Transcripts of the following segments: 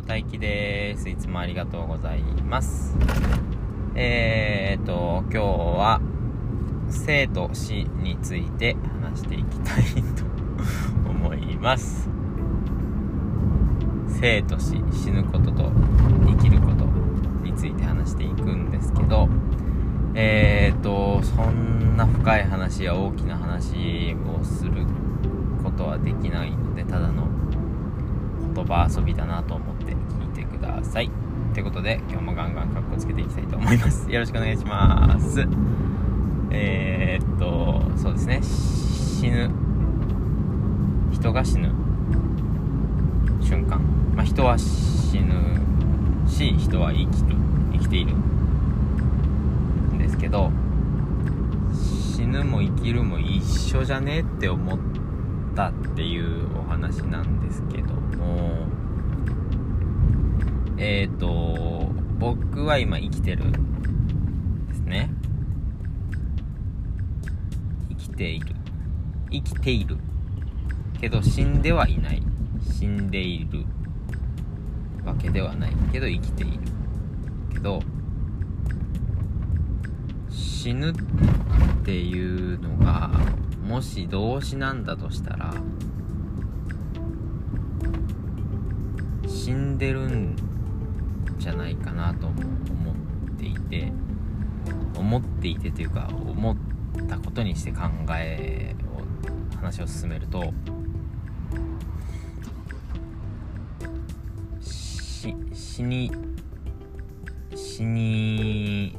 も大輝です。いつもありがとうございます。えーと今日は生と死について話していきたいと思います。生と死死ぬことと生きることについて話していくんですけどえーとそんな深い話や大きな話をすることはできないのでただの言葉遊びだなと思って聞いてください。ということで今日もガンガンカッコつけていきたいと思います。よろしくお願いします。えー、っとそうですね。死ぬ。人が死ぬ瞬間。まあ人は死ぬし人は生きる生きているんですけど死ぬも生きるも一緒じゃねって思ってたっていうお話なんですけどもえっ、ー、と僕は今生きてるですね。生きている。生きている。けど死んではいない。死んでいるわけではない。けど生きている。けど死ぬっていうのがもし動詞なんだとしたら死んでるんじゃないかなと思っていて思っていてというか思ったことにして考えを話を進めるとし死に死に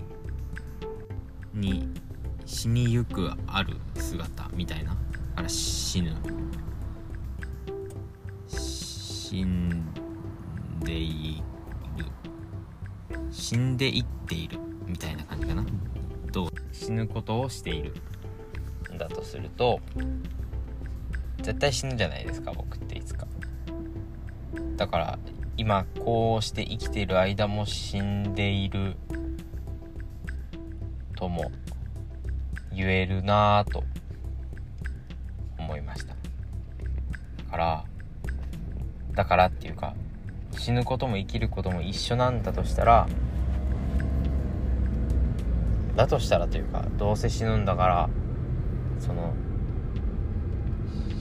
に死にゆくある姿みたいな。あら死ぬ。死んでいる。死んでいっているみたいな感じかな。どう？死ぬことをしている。だとすると絶対死ぬじゃないですか僕っていつか。だから今こうして生きている間も死んでいる。とも言えるなぁと。いました。だからだからっていうか死ぬことも生きることも一緒なんだとしたらだとしたらというかどうせ死ぬんだからその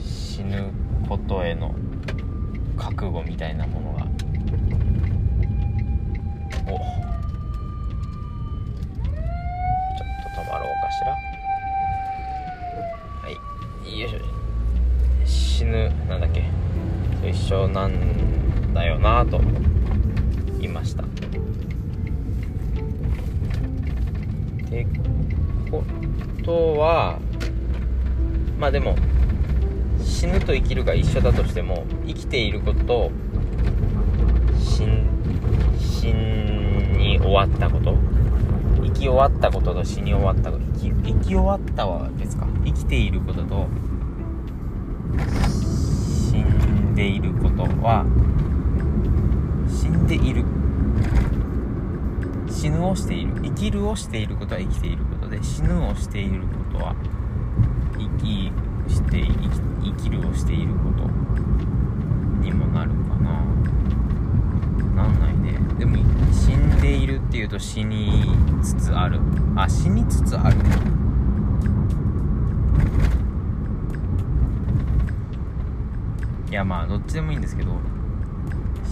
死ぬことへの覚悟みたいなものがなと言いました。ってことはまあでも死ぬと生きるが一緒だとしても生きていることと死死に終わったこと生き終わったことと死に終わったこと生き生き終わったは別か。生きていることと死んでいることは死んでいる。死ぬをしている。生きるをしていることは生きていることで死ぬをしていることは生きして生き生きるをしていることにもなるかな。なんないね。でも死んでいるっていうと死につつある。あ死につつあるいやまあどっちでもいいんですけど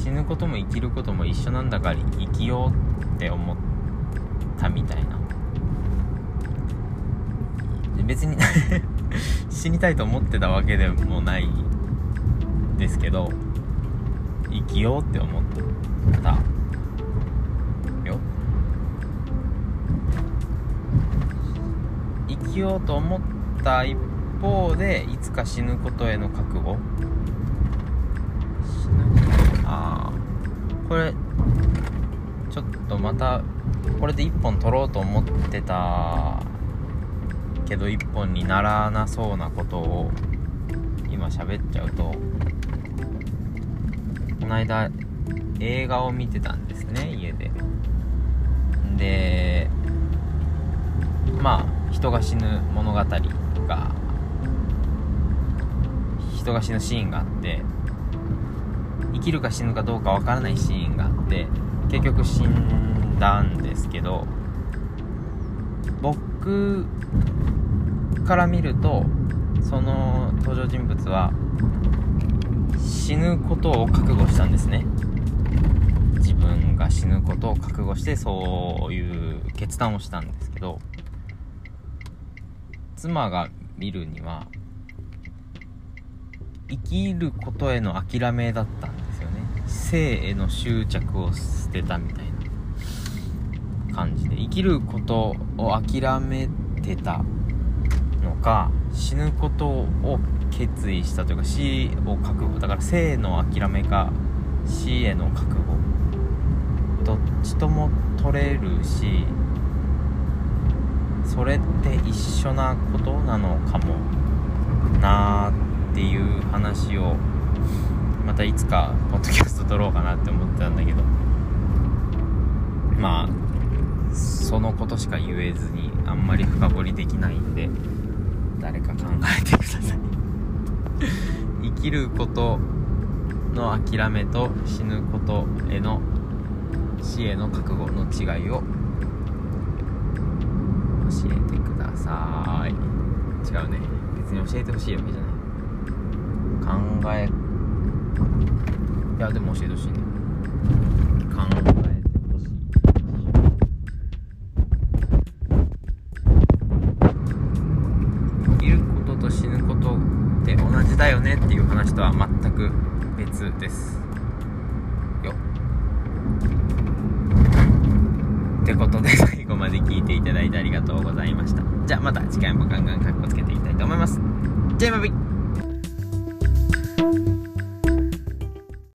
死ぬことも生きることも一緒なんだから生きようって思ったみたいな。別に 死にたいと思ってたわけでもないですけど生きようって思ったよ。生きようと思った一方でいつか死ぬことへの覚悟。死ぬああこれちょっとまたこれで1本取ろうと思ってたけど1本にならなそうなことを今喋っちゃうとこの間映画を見てたんですね家で。でまあ人が死ぬ物語が人が死ぬシーンがあって生きるか死ぬかどうかわからないシーンがあって結局死んだんですけど僕から見るとその登場人物は死ぬことを覚悟したんですね。自分が死ぬことを覚悟してそういう決断をしたんですけど妻が見るには生きることへの諦めだったんですよね生への執着を捨てたみたいな感じで生きることを諦めてたのか死ぬことを決意したというか死を覚悟。だから生の諦めか死への覚悟。どっちとも取れるしそれって一緒なことなのかもなーっていう話をまたいつかポッドキャスト撮ろうかなって思ってたんだけど。まあそのことしか言えずにあんまり深掘りできないんで誰か考えてください。生きることの諦めと死ぬことへの死への覚悟の違いを教えてください。違うね。別に教えてほしいわけじゃない。考えいやでも教えてほしいね。考えてほしい。生きることと死ぬことって同じだよねっていう話とは全く別ですよ。ってことで最後まで聞いていただいてありがとうございました。じゃあまた次回もガンガンカッコつけていきたいと思います。じゃあバイバイ